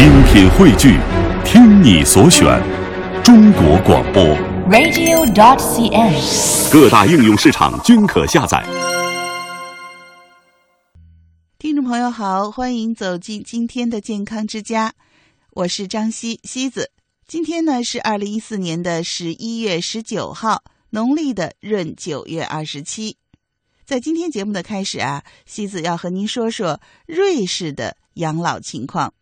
精品汇聚，听你所选，中国广播。radio.dot.cn，。各大应用市场均可下载。听众朋友好，欢迎走进今天的健康之家，我是张西西子。今天呢是二零一四年的十一月十九号，农历的闰九月二十七。在今天节目的开始啊，西子要和您说说瑞士的养老情况。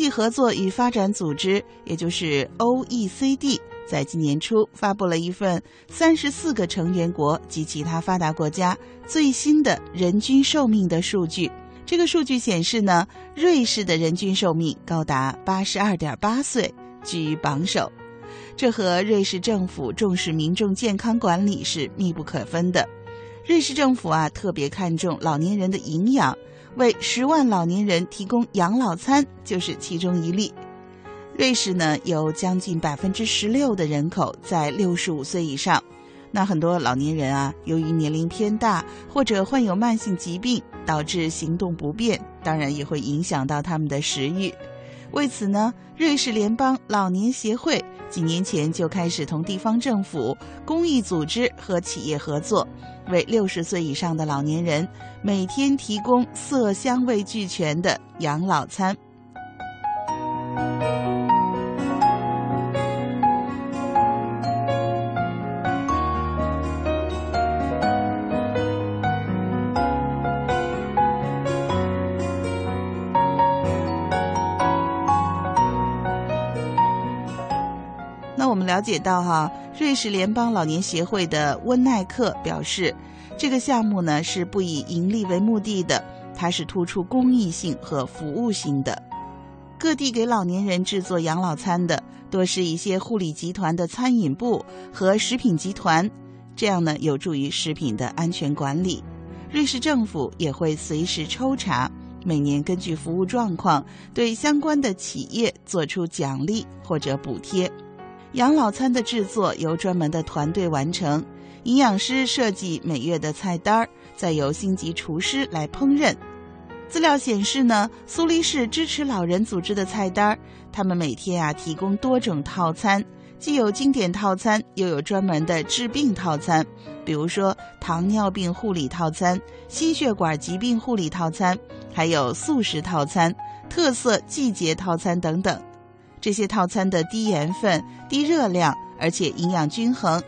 济合作与发展组织，也就是 OECD，在今年初发布了一份三十四个成员国及其他发达国家最新的人均寿命的数据。这个数据显示呢，瑞士的人均寿命高达八十二点八岁，居榜首。这和瑞士政府重视民众健康管理是密不可分的。瑞士政府啊，特别看重老年人的营养。为十万老年人提供养老餐就是其中一例。瑞士呢，有将近百分之十六的人口在六十五岁以上。那很多老年人啊，由于年龄偏大或者患有慢性疾病，导致行动不便，当然也会影响到他们的食欲。为此呢，瑞士联邦老年协会几年前就开始同地方政府、公益组织和企业合作。为六十岁以上的老年人每天提供色香味俱全的养老餐。了解到哈，瑞士联邦老年协会的温奈克表示，这个项目呢是不以盈利为目的的，它是突出公益性和服务性的。各地给老年人制作养老餐的，多是一些护理集团的餐饮部和食品集团，这样呢有助于食品的安全管理。瑞士政府也会随时抽查，每年根据服务状况对相关的企业做出奖励或者补贴。养老餐的制作由专门的团队完成，营养师设计每月的菜单，再由星级厨师来烹饪。资料显示呢，苏黎世支持老人组织的菜单，他们每天啊提供多种套餐，既有经典套餐，又有专门的治病套餐，比如说糖尿病护理套餐、心血管疾病护理套餐，还有素食套餐、特色季节套餐等等。这些套餐的低盐分、低热量，而且营养均衡。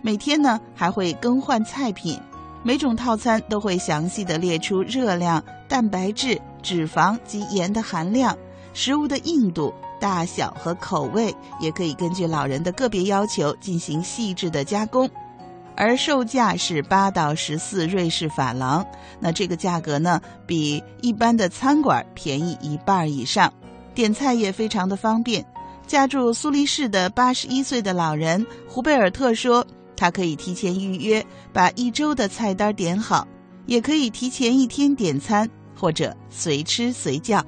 每天呢还会更换菜品，每种套餐都会详细的列出热量、蛋白质、脂肪及盐的含量、食物的硬度、大小和口味，也可以根据老人的个别要求进行细致的加工。而售价是八到十四瑞士法郎，那这个价格呢比一般的餐馆便宜一半以上。点菜也非常的方便。家住苏黎世的八十一岁的老人胡贝尔特说，他可以提前预约，把一周的菜单点好，也可以提前一天点餐，或者随吃随叫。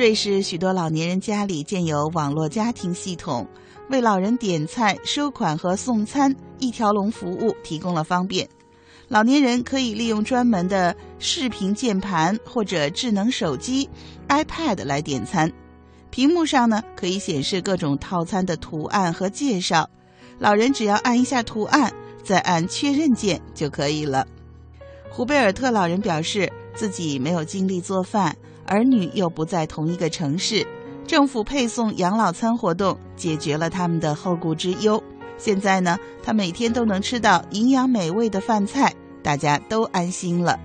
瑞士许多老年人家里建有网络家庭系统，为老人点菜、收款和送餐一条龙服务提供了方便。老年人可以利用专门的视频键盘或者智能手机 iPad 来点餐，屏幕上呢可以显示各种套餐的图案和介绍。老人只要按一下图案，再按确认键就可以了。胡贝尔特老人表示自己没有精力做饭。儿女又不在同一个城市，政府配送养老餐活动解决了他们的后顾之忧。现在呢，他每天都能吃到营养美味的饭菜，大家都安心了。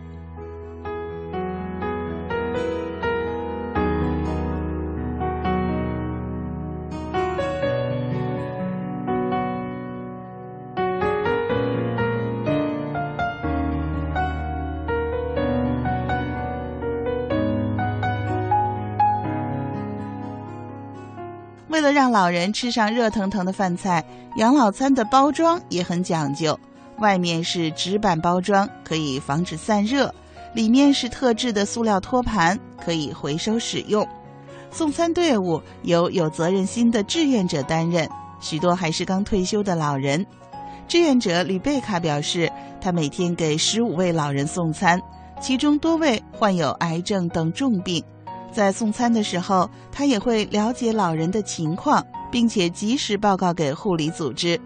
老人吃上热腾腾的饭菜，养老餐的包装也很讲究，外面是纸板包装，可以防止散热；里面是特制的塑料托盘，可以回收使用。送餐队伍由有责任心的志愿者担任，许多还是刚退休的老人。志愿者吕贝卡表示，他每天给十五位老人送餐，其中多位患有癌症等重病。在送餐的时候，他也会了解老人的情况，并且及时报告给护理组织。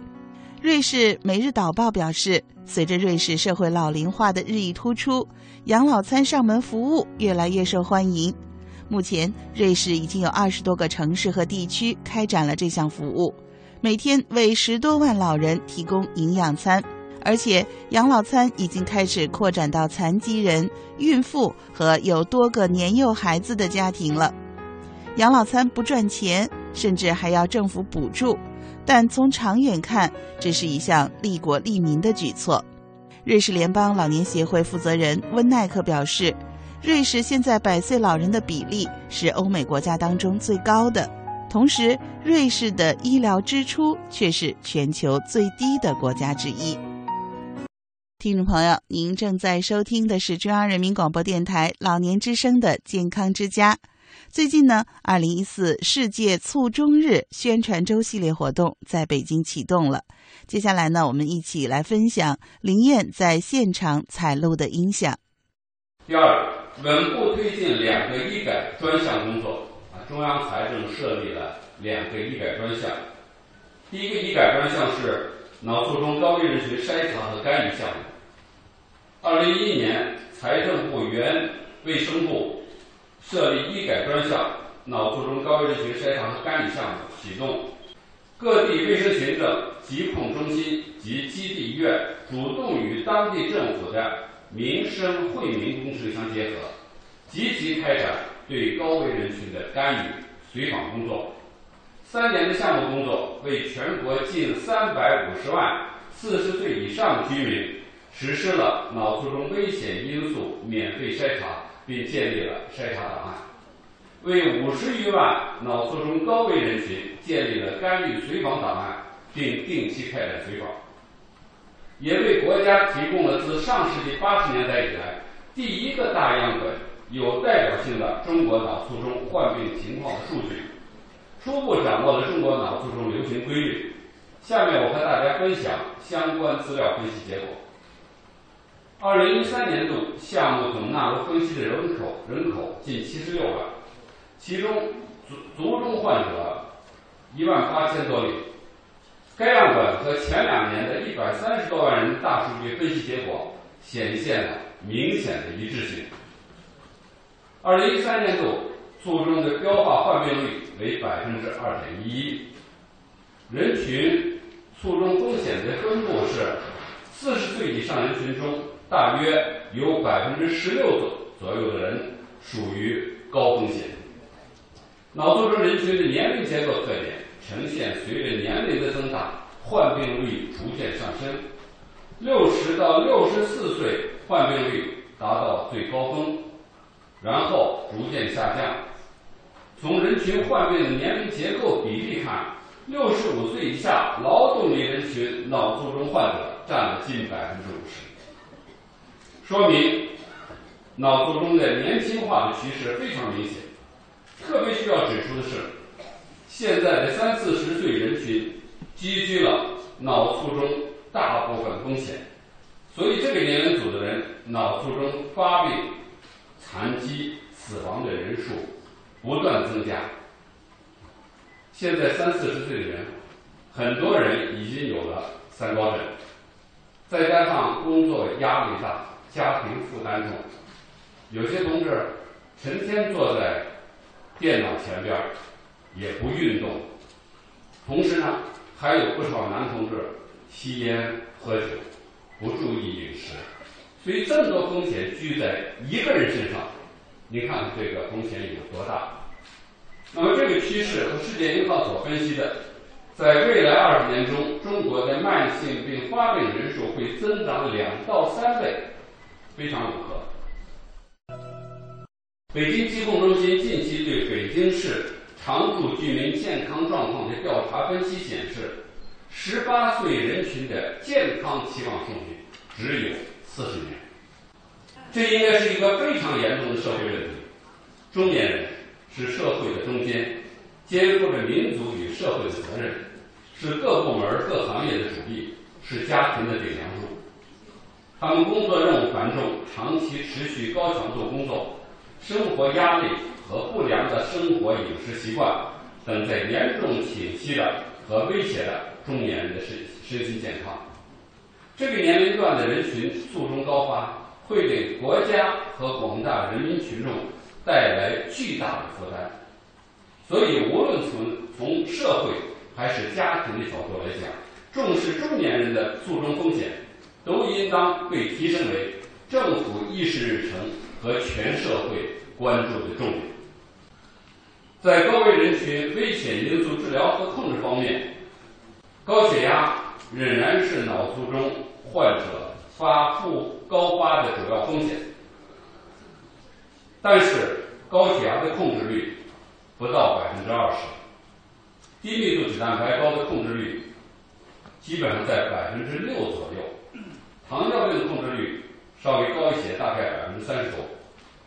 瑞士《每日导报》表示，随着瑞士社会老龄化的日益突出，养老餐上门服务越来越受欢迎。目前，瑞士已经有二十多个城市和地区开展了这项服务。每天为十多万老人提供营养餐，而且养老餐已经开始扩展到残疾人、孕妇和有多个年幼孩子的家庭了。养老餐不赚钱，甚至还要政府补助，但从长远看，这是一项利国利民的举措。瑞士联邦老年协会负责人温奈克表示，瑞士现在百岁老人的比例是欧美国家当中最高的。同时，瑞士的医疗支出却是全球最低的国家之一。听众朋友，您正在收听的是中央人民广播电台老年之声的健康之家。最近呢，二零一四世界卒中日宣传周系列活动在北京启动了。接下来呢，我们一起来分享林燕在现场采录的音响。第二，稳步推进两个医改专项工作。啊中央财政设立了两个医改专项，第一个医改专项是脑卒中高危人群筛查和干预项目。二零一一年，财政部原卫生部设立医改专项脑卒中高危人群筛查和干预项目启动，各地卫生行政疾控中心及基地医院主动与当地政府的民生惠民工程相结合，积极开展。对高危人群的干预随访工作，三年的项目工作为全国近三百五十万四十岁以上居民实施了脑卒中危险因素免费筛查，并建立了筛查档案；为五十余万脑卒中高危人群建立了干预随访档案，并定期开展随访；也为国家提供了自上世纪八十年代以来第一个大样本。有代表性的中国脑卒中患病情况的数据，初步掌握了中国脑卒中流行规律。下面我和大家分享相关资料分析结果。二零一三年度项目总纳入分析的人口人口近七十六万，其中卒卒中患者一万八千多例。该样本和前两年的一百三十多万人大数据分析结果显现了明显的一致性。二零一三年度卒中的标化患病率为百分之二点一一，人群卒中风险的分布是：四十岁以上人群中，大约有百分之十六左左右的人属于高风险。脑卒中人群的年龄结构特点呈现随着年龄的增大，患病率逐渐上升，六十到六十四岁患病率达到最高峰。然后逐渐下降。从人群患病的年龄结构比例看，六十五岁以下劳动力人群脑卒中患者占了近百分之五十，说明脑卒中的年轻化的趋势非常明显。特别需要指出的是，现在的三四十岁人群积聚了脑卒中大部分风险，所以这个年龄组的人脑卒中发病。残疾死亡的人数不断增加。现在三四十岁的人，很多人已经有了三高症，再加上工作压力大、家庭负担重，有些同志成天坐在电脑前边也不运动，同时呢，还有不少男同志吸烟喝酒，不注意饮食。所以这么多风险聚在一个人身上，你看这个风险有多大？那么这个趋势和世界银行所分析的，在未来二十年中，中国的慢性病发病人数会增长两到三倍，非常符合。北京疾控中心近期对北京市常住居民健康状况的调查分析显示，十八岁人群的健康期望寿命只有四十年。这应该是一个非常严重的社会问题。中年人是社会的中坚，肩负着民族与社会的责任，是各部门各行业的主力，是家庭的顶梁柱。他们工作任务繁重，长期持续高强度工作，生活压力和不良的生活饮食习惯等在严重侵袭了和威胁着中年人的身身心健康。这个年龄段的人群卒中高发。会给国家和广大人民群众带来巨大的负担，所以无论从从社会还是家庭的角度来讲，重视中年人的卒中风险，都应当被提升为政府议事日程和全社会关注的重点。在高危人群危险因素治疗和控制方面，高血压仍然是脑卒中患者。发复高发的主要风险，但是高血压的控制率不到百分之二十，低密度脂蛋白高的控制率基本上在百分之六左右，糖尿病的控制率稍微高一些，大概百分之三十多。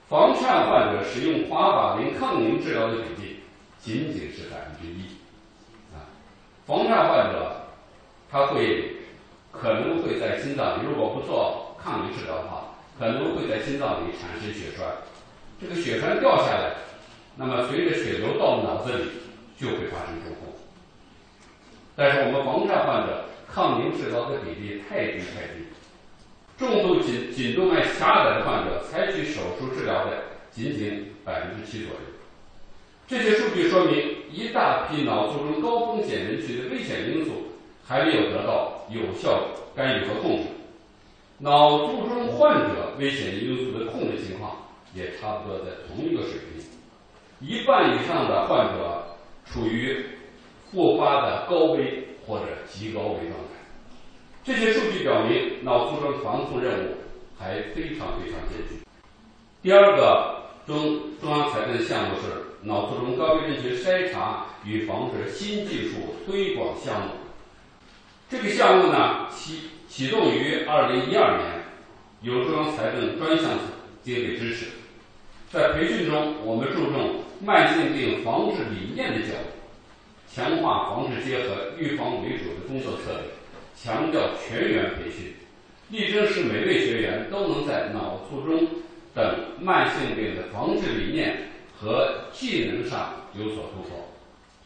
房颤患者使用华法林抗凝治疗的比例仅仅是百分之一，啊，房颤患者他会。可能会在心脏里，如果不做抗凝治疗的话，可能会在心脏里产生血栓。这个血栓掉下来，那么随着血流到脑子里，就会发生中风。但是我们房颤患者抗凝治疗的比例太低太低，重度颈颈动脉狭窄的患者采取手术治疗的仅仅百分之七左右。这些数据说明，一大批脑卒中高风险人群的危险因素。还没有得到有效干预和控制，脑卒中患者危险因素的控制情况也差不多在同一个水平，一半以上的患者处于复发的高危或者极高危状态。这些数据表明，脑卒中防控任务还非常非常艰巨。第二个中中央财政的项目是脑卒中高危人群筛查与防治新技术推广项目。这个项目呢，启启动于二零一二年，由中央财政专项经费支持。在培训中，我们注重慢性病防治理念的教育，强化防治结合、预防为主的工作策略，强调全员培训，力争使每位学员都能在脑卒中等慢性病的防治理念和技能上有所突破。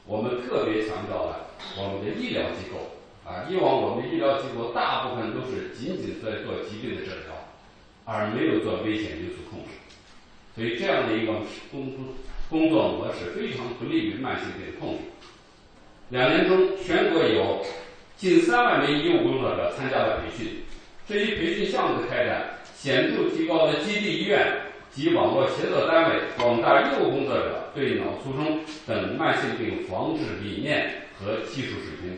我们特别强调了我们的医疗机构。啊，以往我们医疗机构大部分都是仅仅在做疾病的治疗，而没有做危险因素控制，所以这样的一个工作工作模式非常不利于慢性病控制。两年中，全国有近三万名医务工作者参加了培训，这一培训项目的开展，显著提高了基地医院及网络协作单位广大医务工作者对脑卒中等慢性病防治理念和技术水平。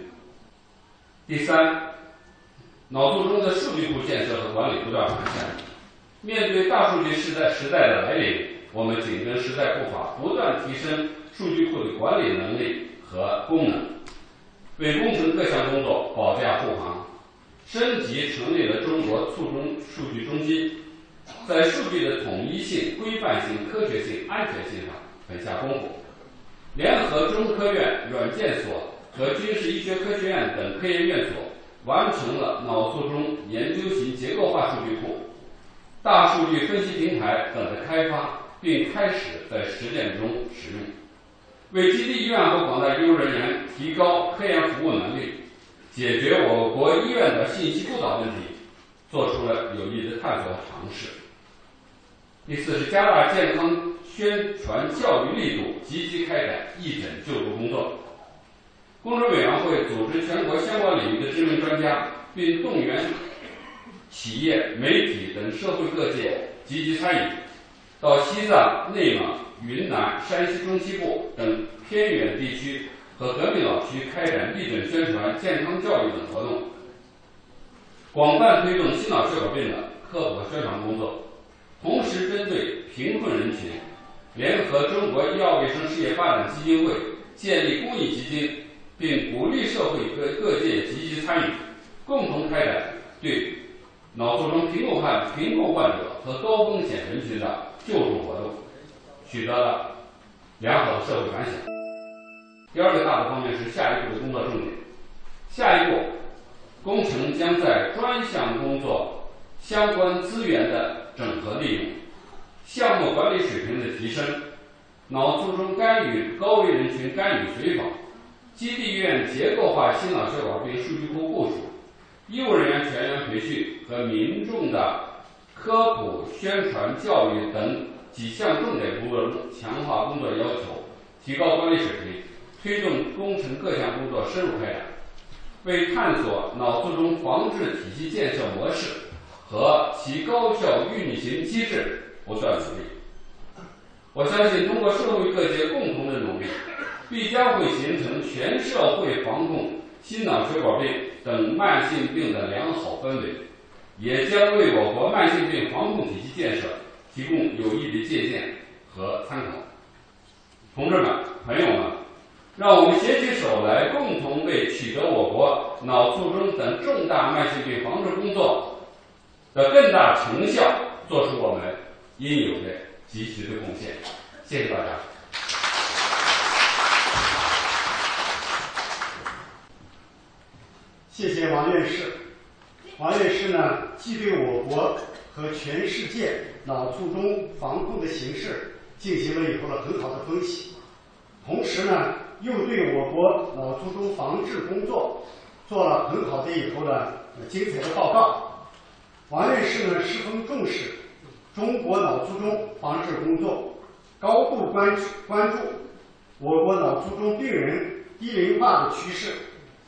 第三，脑卒中的数据库建设和管理不断完善。面对大数据时代时代的来临，我们紧跟时代步伐，不断提升数据库的管理能力和功能，为工程各项工作保驾护航。升级成立了中国卒中数据中心，在数据的统一性、规范性、科学性、安全性上很下功夫。联合中科院软件所。和军事医学科学院等科研院所完成了脑卒中研究型结构化数据库、大数据分析平台等的开发，并开始在实践中使用，为基地医院和广大医务人员提高科研服务能力、解决我国医院的信息孤岛问题，做出了有益的探索和尝试。第四是加大健康宣传教育力度，积极开展义诊救助工作。工程委员会组织全国相关领域的知名专家，并动员企业、媒体等社会各界积极参与，到西藏、内蒙、云南、山西中西部等偏远地区和革命老区开展义诊宣传、健康教育等活动，广泛推动心脑血管病的科普宣传工作，同时针对贫困人群，联合中国医药卫生事业发展基金会建立公益基金，并鼓励社会各各界积极参与，共同开展对脑卒中贫困患贫困患者和高风险人群的救助活动，取得了良好的社会反响。第二个大的方面是下一步的工作重点。下一步，工程将在专项工作相关资源的整合利用、项目管理水平的提升、脑卒中干预高危人群干预随访、基地医院结构化心脑血管病数据库部署、医务人员全员培训和民众的科普宣传教育等几项重点工作中强化工作要求，提高管理水平，推动工程各项工作深入开展。为探索脑卒中防治体系建设模式和其高效运行机制不断努力。我相信，通过社会各界共同的努力，必将会形成全社会防控心脑血管病等慢性病的良好氛围，也将为我国慢性病防控体系建设提供有益的借鉴和参考。同志们、朋友们。让我们携起手来，共同为取得我国脑卒中等重大慢性病防治工作的更大成效，做出我们应有的积极的贡献。谢谢大家。谢谢王院士。王院士呢，既对我国和全世界脑卒中防控的形势进行了以后了很好的分析，同时呢。又对我国脑卒中防治工作做了很好的以后的精彩的报告。王院士呢十分重视中国脑卒中防治工作，高度关注关注我国脑卒中病人低龄化的趋势，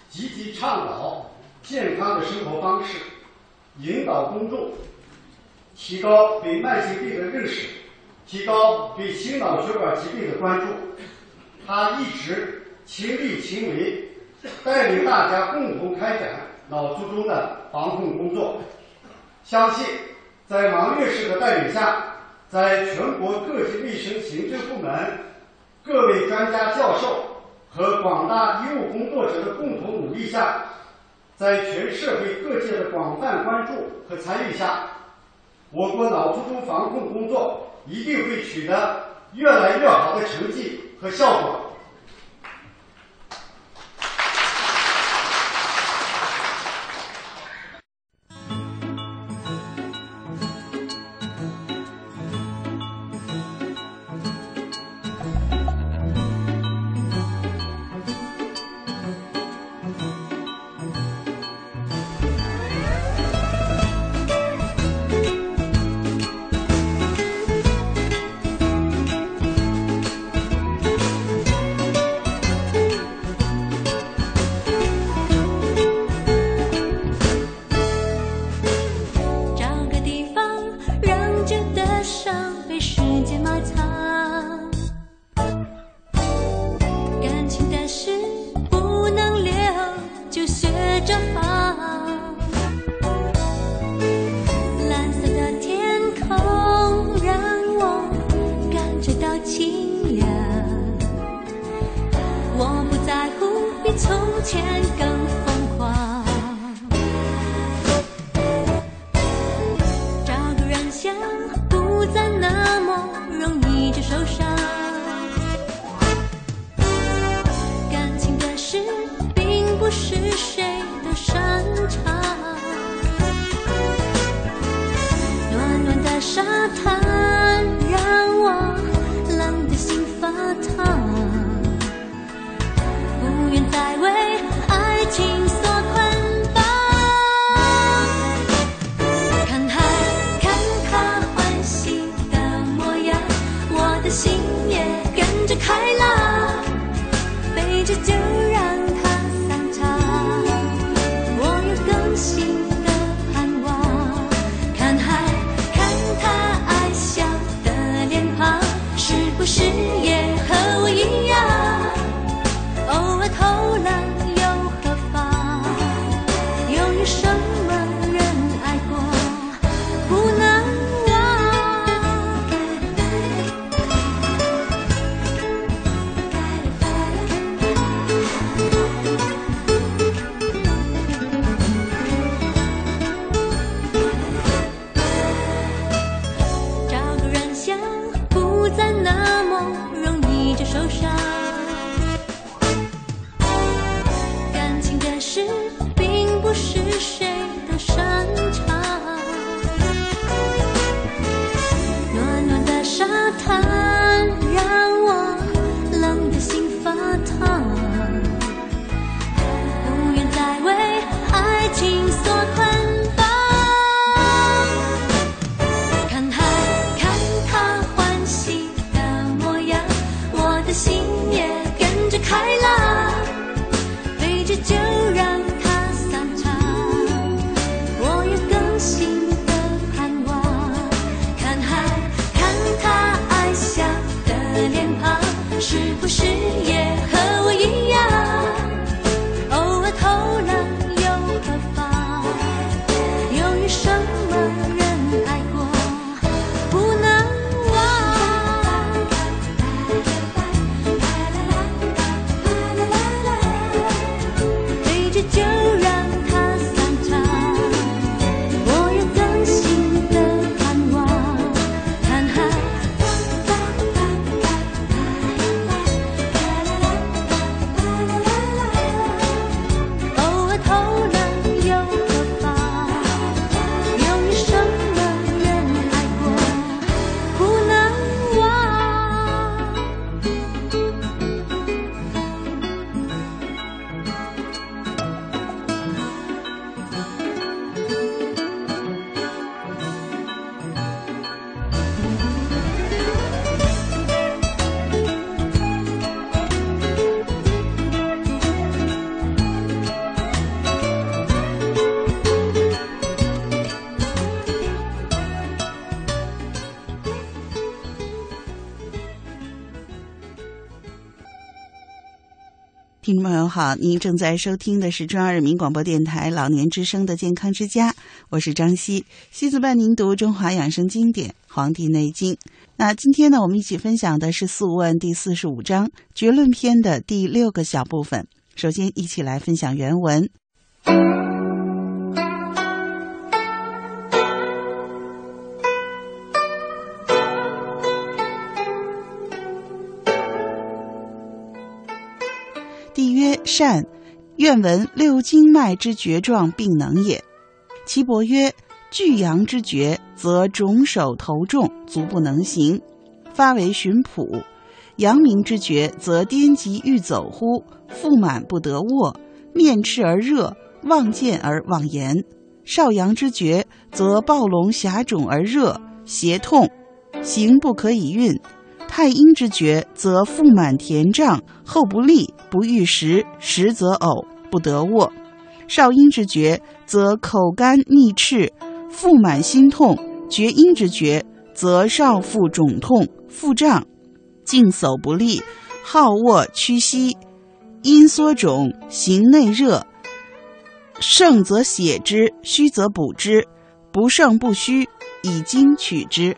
积极倡导健康的生活方式，引导公众提高对慢性病的认识，提高对心脑血管疾病的关注。他一直亲力亲为，带领大家共同开展脑卒中的防控工作。相信在王院士的带领下，在全国各级卫生行政部门各位专家教授和广大医务工作者的共同努力下，在全社会各界的广泛关注和参与下，我国脑卒中防控工作一定会取得越来越好的成绩。和效果。是不是听众朋友好，您正在收听的是中央人民广播电台老年之声的健康之家，我是张希，希子伴您读中华养生经典《黄帝内经》。那今天呢，我们一起分享的是《素问》第四十五章绝论篇的第六个小部分。首先，一起来分享原文。善，愿闻六经脉之诀状病能也。”岐伯曰：“巨阳之厥，则肿手头重，足不能行，发为循谱；阳明之厥，则颠急欲走乎，腹满不得卧，面赤而热，望见而忘言；少阳之厥，则暴聋狭肿而热，胁痛，行不可以运。”太阴之厥，则腹满填胀，后不利，不欲食，食则呕，不得卧；少阴之厥，则口干腻赤，腹满心痛；厥阴之厥，则少腹肿痛，腹胀，静叟不利，好卧屈膝，阴缩肿，行内热。盛则血之，虚则补之，不盛不虚，以精取之。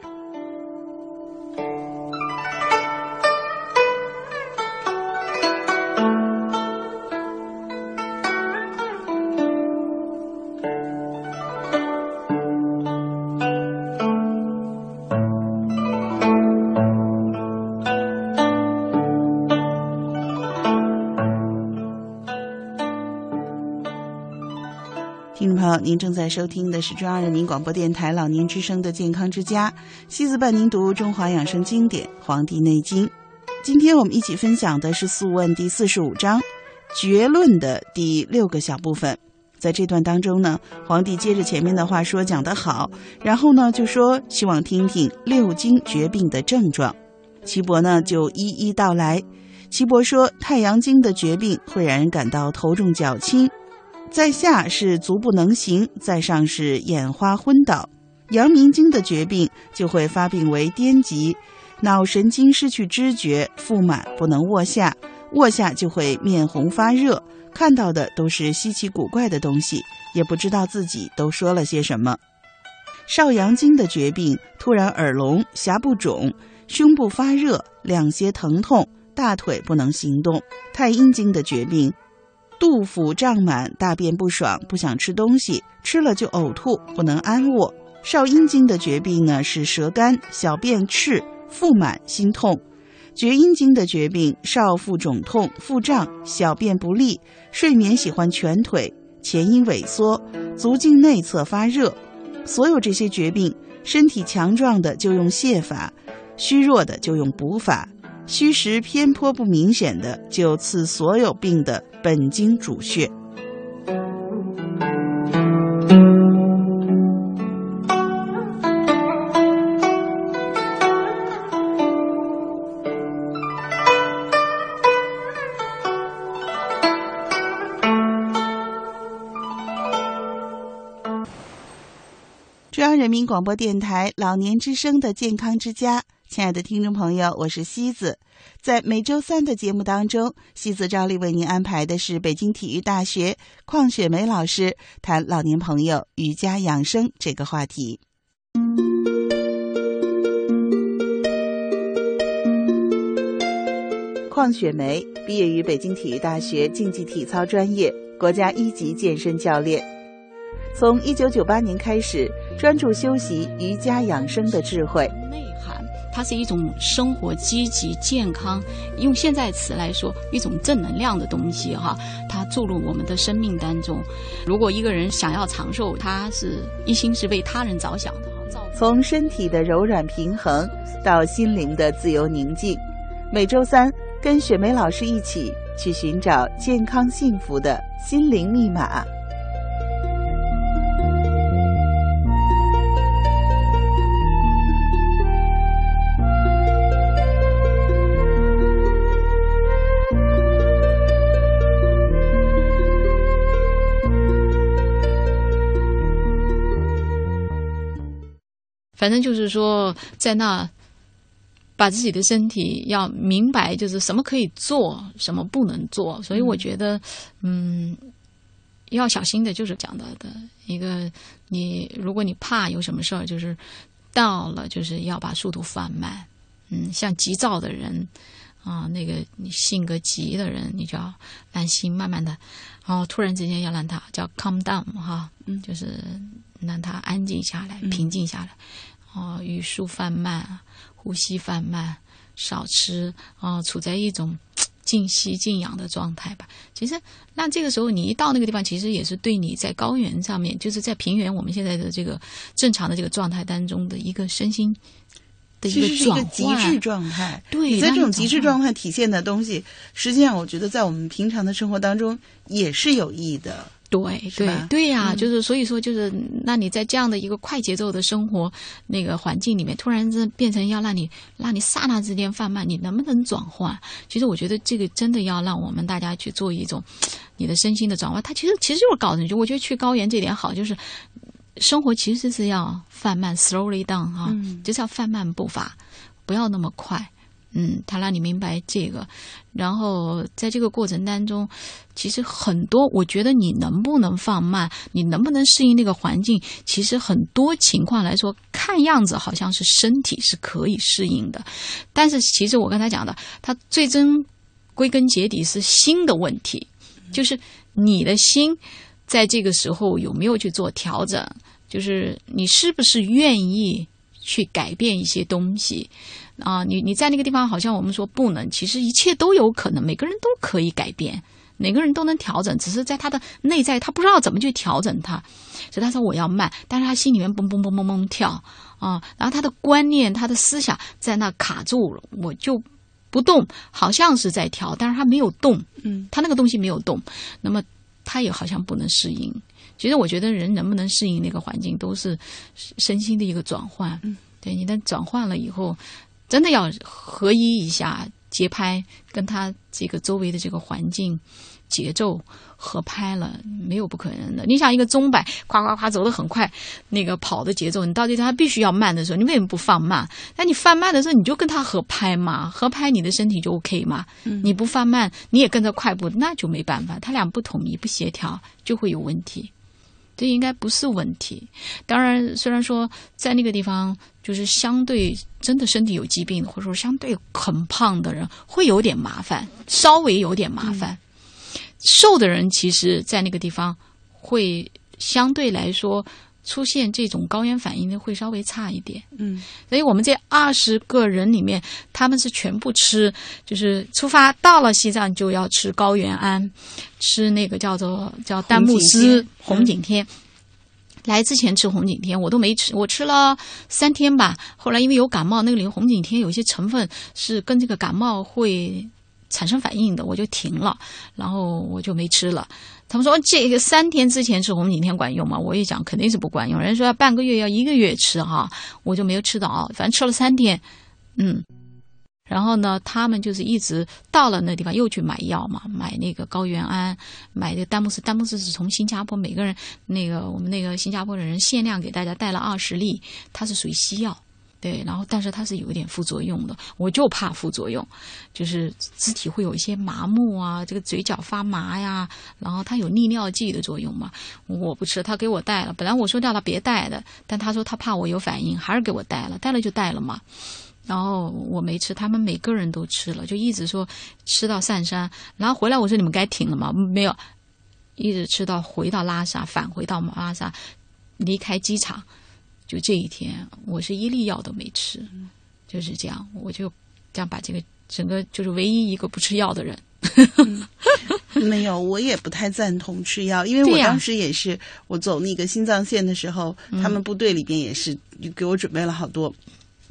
您正在收听的是中央人民广播电台老年之声的健康之家，西子伴您读中华养生经典《黄帝内经》。今天我们一起分享的是《素问》第四十五章绝论的第六个小部分。在这段当中呢，皇帝接着前面的话说讲得好，然后呢就说希望听听六经绝病的症状。岐伯呢就一一道来。岐伯说，太阳经的绝病会让人感到头重脚轻。在下是足不能行，在上是眼花昏倒。阳明经的绝病就会发病为癫疾，脑神经失去知觉，腹满不能卧下，卧下就会面红发热，看到的都是稀奇古怪的东西，也不知道自己都说了些什么。少阳经的绝病，突然耳聋，颊部肿，胸部发热，两胁疼痛，大腿不能行动。太阴经的绝病。肚腹胀满，大便不爽，不想吃东西，吃了就呕吐，不能安卧。少阴经的绝病呢是舌干，小便赤，腹满，心痛。厥阴经的绝病，少腹肿痛，腹胀，小便不利，睡眠喜欢蜷腿，前阴萎缩，足胫内侧发热。所有这些绝病，身体强壮的就用泻法，虚弱的就用补法。虚实偏颇不明显的，就刺所有病的本经主穴。中央人民广播电台老年之声的健康之家。亲爱的听众朋友，我是西子。在每周三的节目当中，西子照例为您安排的是北京体育大学邝雪梅老师谈老年朋友瑜伽养生这个话题。邝雪梅毕业于北京体育大学竞技体操专业，国家一级健身教练。从一九九八年开始，专注修习瑜伽养生的智慧。它是一种生活积极健康，用现在词来说，一种正能量的东西哈。它注入我们的生命当中。如果一个人想要长寿，他是一心是为他人着想的。从身体的柔软平衡到心灵的自由宁静，每周三跟雪梅老师一起去寻找健康幸福的心灵密码。反正就是说，在那把自己的身体要明白，就是什么可以做，什么不能做。所以我觉得，嗯，要小心的，就是讲到的一个，你如果你怕有什么事儿，就是到了，就是要把速度放慢。嗯，像急躁的人啊，那个你性格急的人，你就要安心，慢慢的，然后突然之间要让他叫 calm down 哈，嗯，就是让他安静下来，平静下来，哦，语速放慢。呼吸放慢，少吃啊，处在一种 静息静养的状态吧。其实，那这个时候你一到那个地方，其实也是对你在高原上面，就是在平原我们现在的这个正常的这个状态当中的一个身心的一个转极致状态。对，在这种极致状态体现的东西，实际上我觉得在我们平常的生活当中也是有益的。对对对呀，就是所以说，就是那你在这样的一个快节奏的生活那个环境里面，突然间变成要让你让你刹那之间放慢，你能不能转换？其实我觉得这个真的要让我们大家去做一种你的身心的转换。它其实其实就是搞成就，我觉得去高原这点好，就是生活其实是要放慢，slowly down 哈，就是要放慢步伐，不要那么快。嗯，他让你明白这个，然后在这个过程当中，其实很多，我觉得你能不能放慢，你能不能适应那个环境，其实很多情况来说，看样子好像是身体是可以适应的，但是其实我刚才讲的，它最终归根结底是心的问题，就是你的心在这个时候有没有去做调整，就是你是不是愿意去改变一些东西。啊，你你在那个地方，好像我们说不能，其实一切都有可能，每个人都可以改变，每个人都能调整，只是在他的内在，他不知道怎么去调整他，所以他说我要慢，但是他心里面嘣嘣嘣嘣嘣跳啊，然后他的观念、他的思想在那卡住了，我就不动，好像是在跳，但是他没有动，嗯，他那个东西没有动，那么他也好像不能适应。其实我觉得人能不能适应那个环境，都是身心的一个转换，嗯，对你的转换了以后。真的要合一一下节拍，跟他这个周围的这个环境节奏合拍了，没有不可能的。你想一个钟摆，夸夸夸走得很快，那个跑的节奏，你到底他必须要慢的时候，你为什么不放慢？那你放慢的时候，你就跟他合拍嘛，合拍你的身体就 OK 嘛。你不放慢，你也跟着快步，那就没办法，他俩不统一、不协调，就会有问题。这应该不是问题。当然，虽然说在那个地方，就是相对真的身体有疾病，或者说相对很胖的人，会有点麻烦，稍微有点麻烦。瘦的人其实，在那个地方会相对来说。出现这种高原反应的会稍微差一点，嗯，所以我们这二十个人里面，他们是全部吃，就是出发到了西藏就要吃高原安，吃那个叫做叫丹木斯红景天。来之前吃红景天，我都没吃，我吃了三天吧。后来因为有感冒，那个里红景天有一些成分是跟这个感冒会产生反应的，我就停了，然后我就没吃了。他们说这个三天之前吃红景天管用吗？我一讲肯定是不管用。人说要半个月，要一个月吃哈，我就没有吃到，反正吃了三天，嗯。然后呢，他们就是一直到了那地方又去买药嘛，买那个高原安，买那个丹木斯，丹木斯是从新加坡每个人那个我们那个新加坡的人限量给大家带了二十粒，它是属于西药。对，然后但是它是有一点副作用的，我就怕副作用，就是肢体会有一些麻木啊，这个嘴角发麻呀，然后它有利尿剂的作用嘛，我不吃，他给我带了，本来我说叫他别带的，但他说他怕我有反应，还是给我带了，带了就带了嘛，然后我没吃，他们每个人都吃了，就一直说吃到上山，然后回来我说你们该停了嘛？没有，一直吃到回到拉萨，返回到拉萨，离开机场。就这一天，我是一粒药都没吃，就是这样，我就这样把这个整个就是唯一一个不吃药的人。没有，我也不太赞同吃药，因为我当时也是我走那个新藏线的时候，他们部队里边也是给我准备了好多，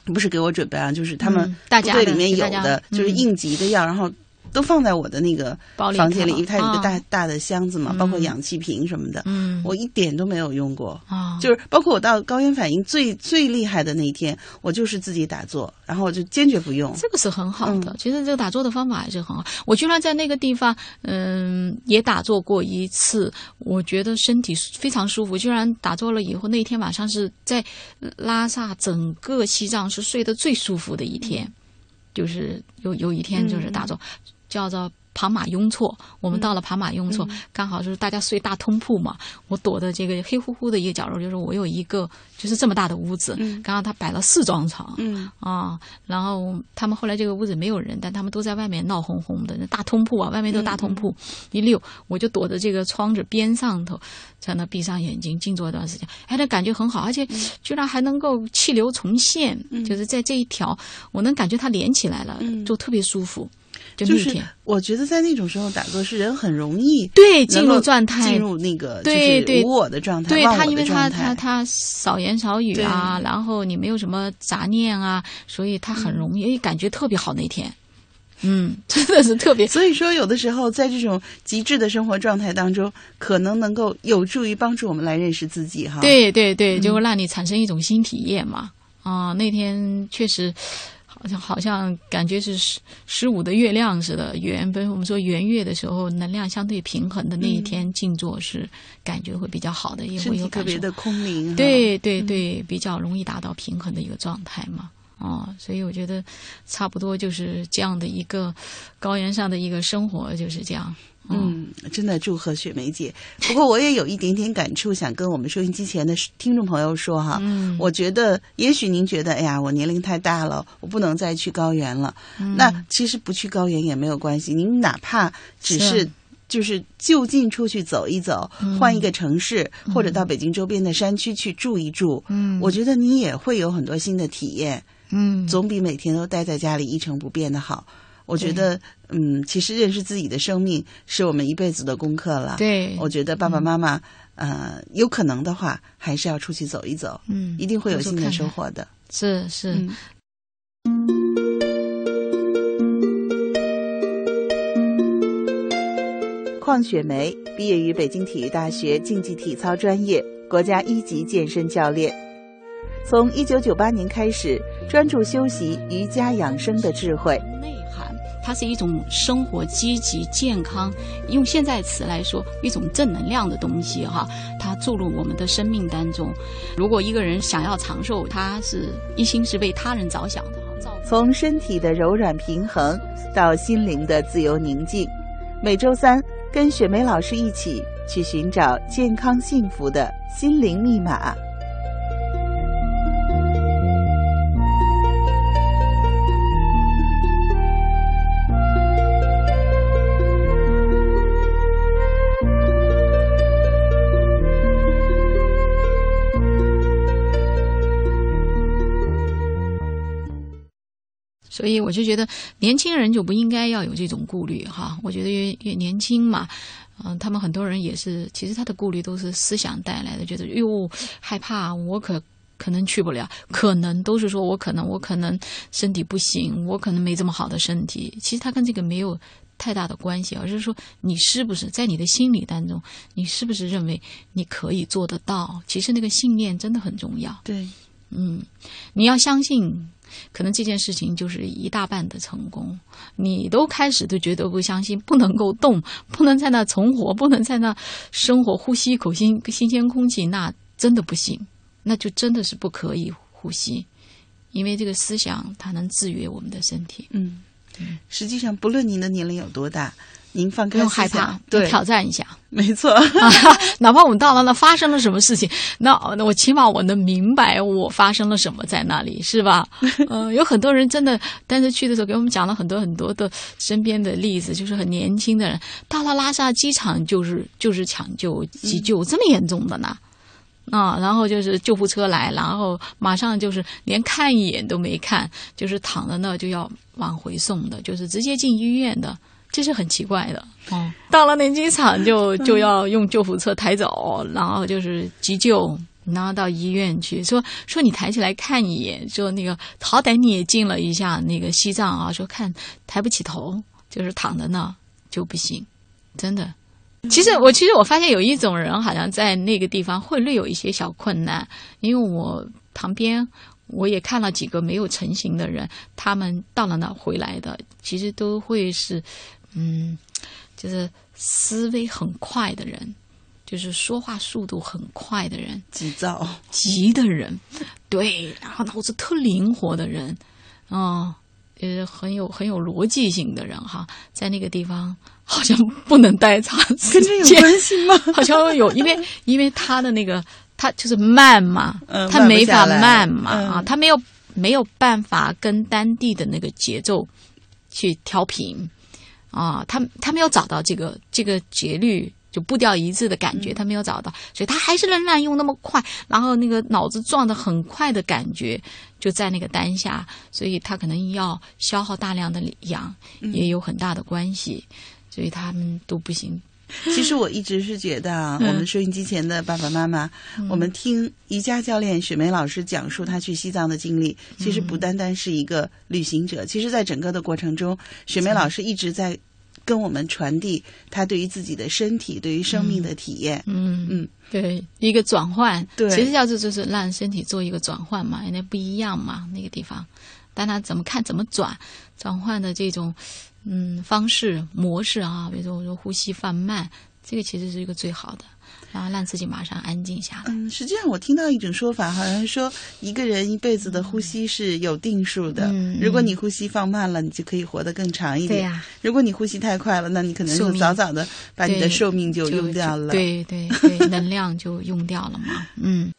不是给我准备啊，就是他们部队里面有的就是应急的药，然后。都放在我的那个房间里，因为它有一个大大的箱子嘛，包括氧气瓶什么的。嗯，我一点都没有用过。啊，就是包括我到高原反应最最厉害的那一天，我就是自己打坐，然后我就坚决不用。这个是很好的，其实这个打坐的方法还是很好。我居然在那个地方，嗯，也打坐过一次，我觉得身体非常舒服。居然打坐了以后，那天晚上是在拉萨整个西藏是睡得最舒服的一天。就是有有一天就是打坐，叫做。庞马雍措，我们到了庞马雍措，刚好就是大家睡大通铺嘛。我躲的这个黑乎乎的一个角落，就是我有一个就是这么大的屋子，刚刚他摆了四张床，啊，然后他们后来这个屋子没有人，但他们都在外面闹哄哄的，那大通铺啊，外面都大通铺，一溜，我就躲在这个窗子边上头，在那闭上眼睛静坐一段时间，哎，那感觉很好，而且居然还能够气流重现，就是在这一条，我能感觉它连起来了，就特别舒服。就是我觉得在那种时候打坐是人很容易对进入状态，进入那个就是无我的状态，对他因为他他他少言少语啊，然后你没有什么杂念啊，所以他很容易感觉特别好那天，嗯，真的是特别。所以说有的时候在这种极致的生活状态当中，可能能够有助于帮助我们来认识自己哈。对对对，就会让你产生一种新体验嘛。啊，那天确实。好像好像感觉是十十五的月亮似的圆，不是我们说圆月的时候，能量相对平衡的那一天静坐是感觉会比较好的，也会有特别的空灵。对对对，比较容易达到平衡的一个状态嘛。哦，所以我觉得差不多就是这样的一个高原上的一个生活就是这样。嗯，真的祝贺雪梅姐。不过我也有一点点感触，想跟我们收音机前的听众朋友说哈。嗯，我觉得也许您觉得，哎呀，我年龄太大了，我不能再去高原了。那其实不去高原也没有关系，您哪怕只是就是就近出去走一走，换一个城市，或者到北京周边的山区去住一住。嗯，我觉得你也会有很多新的体验。嗯，总比每天都待在家里一成不变的好。我觉得，嗯，其实认识自己的生命是我们一辈子的功课了。对，我觉得爸爸妈妈，呃，有可能的话，还是要出去走一走，嗯，一定会有新的收获的。是是。邝雪梅毕业于北京体育大学竞技体操专业，国家一级健身教练。从一九九八年开始，专注修习瑜伽养生的智慧。它是一种生活积极健康，用现在词来说，一种正能量的东西哈。它注入我们的生命当中。如果一个人想要长寿，他是一心是为他人着想的。从身体的柔软平衡到心灵的自由宁静，每周三跟雪梅老师一起去寻找健康幸福的心灵密码。所以我就觉得年轻人就不应该要有这种顾虑哈。我觉得越越年轻嘛，嗯，他们很多人也是，其实他的顾虑都是思想带来的，觉得哟害怕，我可可能去不了，可能都是说我可能我可能身体不行，我可能没这么好的身体。其实他跟这个没有太大的关系，而是说你是不是在你的心理当中，你是不是认为你可以做得到？其实那个信念真的很重要。对，嗯，你要相信。可能这件事情就是一大半的成功，你都开始都觉得不相信，不能够动，不能在那存活，不能在那生活，呼吸一口新新鲜空气，那真的不行，那就真的是不可以呼吸，因为这个思想它能制约我们的身体。嗯，实际上不论您的年龄有多大。您放开不用害怕，对，挑战一下，没错。哪怕我们到了那发生了什么事情，那那我起码我能明白我发生了什么在那里，是吧？嗯，有很多人真的，但是去的时候给我们讲了很多很多的身边的例子，就是很年轻的人到了拉萨机场就是就是抢救急救这么严重的呢，啊，然后就是救护车来，然后马上就是连看一眼都没看，就是躺在那就要往回送的，就是直接进医院的。这是很奇怪的哦。到了那机场就就要用救护车抬走，然后就是急救，然后到医院去。说说你抬起来看一眼，说那个好歹你也进了一下那个西藏啊。说看抬不起头，就是躺在那就不行，真的。其实我其实我发现有一种人好像在那个地方会略有一些小困难，因为我旁边。我也看了几个没有成型的人，他们到了那回来的，其实都会是，嗯，就是思维很快的人，就是说话速度很快的人，急躁、急的人，对，然后脑子特灵活的人，哦，呃很有很有逻辑性的人哈，在那个地方好像不能待长时跟这有间，关系吗？好像有，因为因为他的那个他就是慢嘛，嗯他没法慢嘛、嗯啊，他没有没有办法跟当地的那个节奏去调频啊，他他没有找到这个这个节律。就步调一致的感嗯觉，他没有找到，所以他还是仍然用那么快，然后那个脑子转得很快的感觉，就在那个当下，所以他可能要消耗大量的氧，嗯也有很大的关系，所以他们都不行。其实我一直是觉得啊，嗯。我们收音机前的爸爸妈妈，我们听瑜伽教练雪梅老师讲述他去西藏的经历，其实不单单是一个旅行者，其实在整个的过程中，雪梅老师一直在跟我们传递他对于自己的身体、对于生命的体验。嗯嗯，对，一个转换，对。其实叫做就是让身体做一个转换嘛，那不一样嘛，那个地方，但他怎么看怎么转，转换的这种嗯方式模式啊，比如说我说呼吸放慢，这个其实是一个最好的，然后让自己马上安静下来。嗯，实际上我听到一种说法，好像说一个人一辈子的呼吸是有定数的。嗯如果你呼吸放慢了，你就可以活得更长一点。对呀如果你呼吸太快了，那你可能就早早的把你的寿命就用掉了。对对对，能量就用掉了嘛，嗯。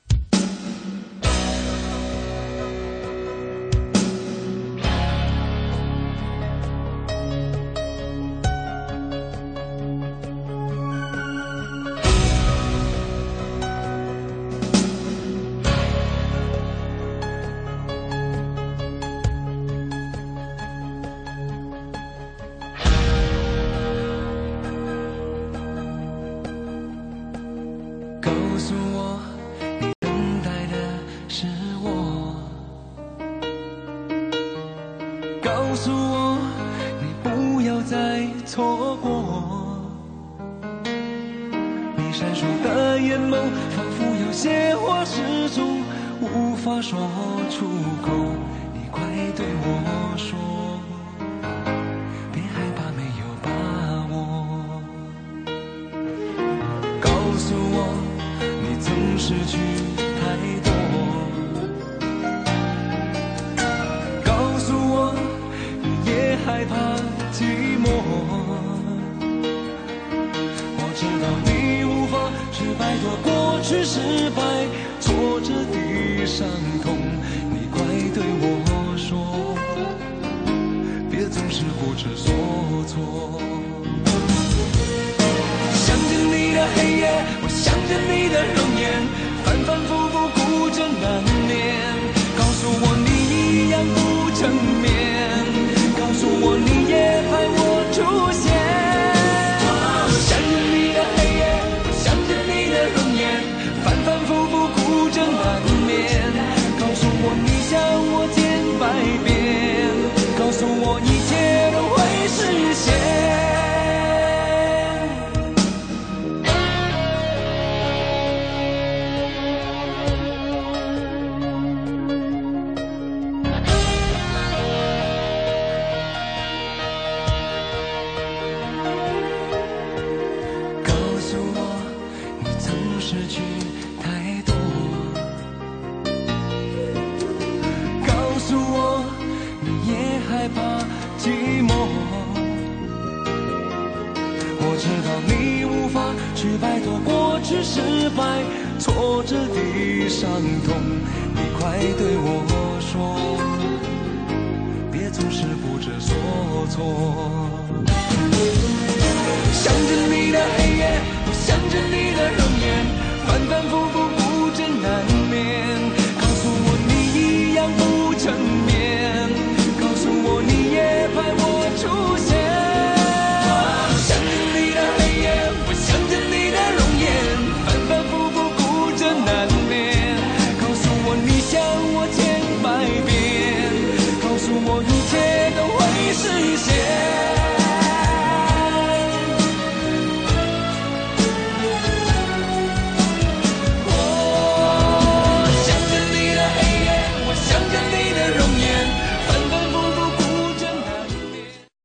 话始终无法说出口。你快对我说，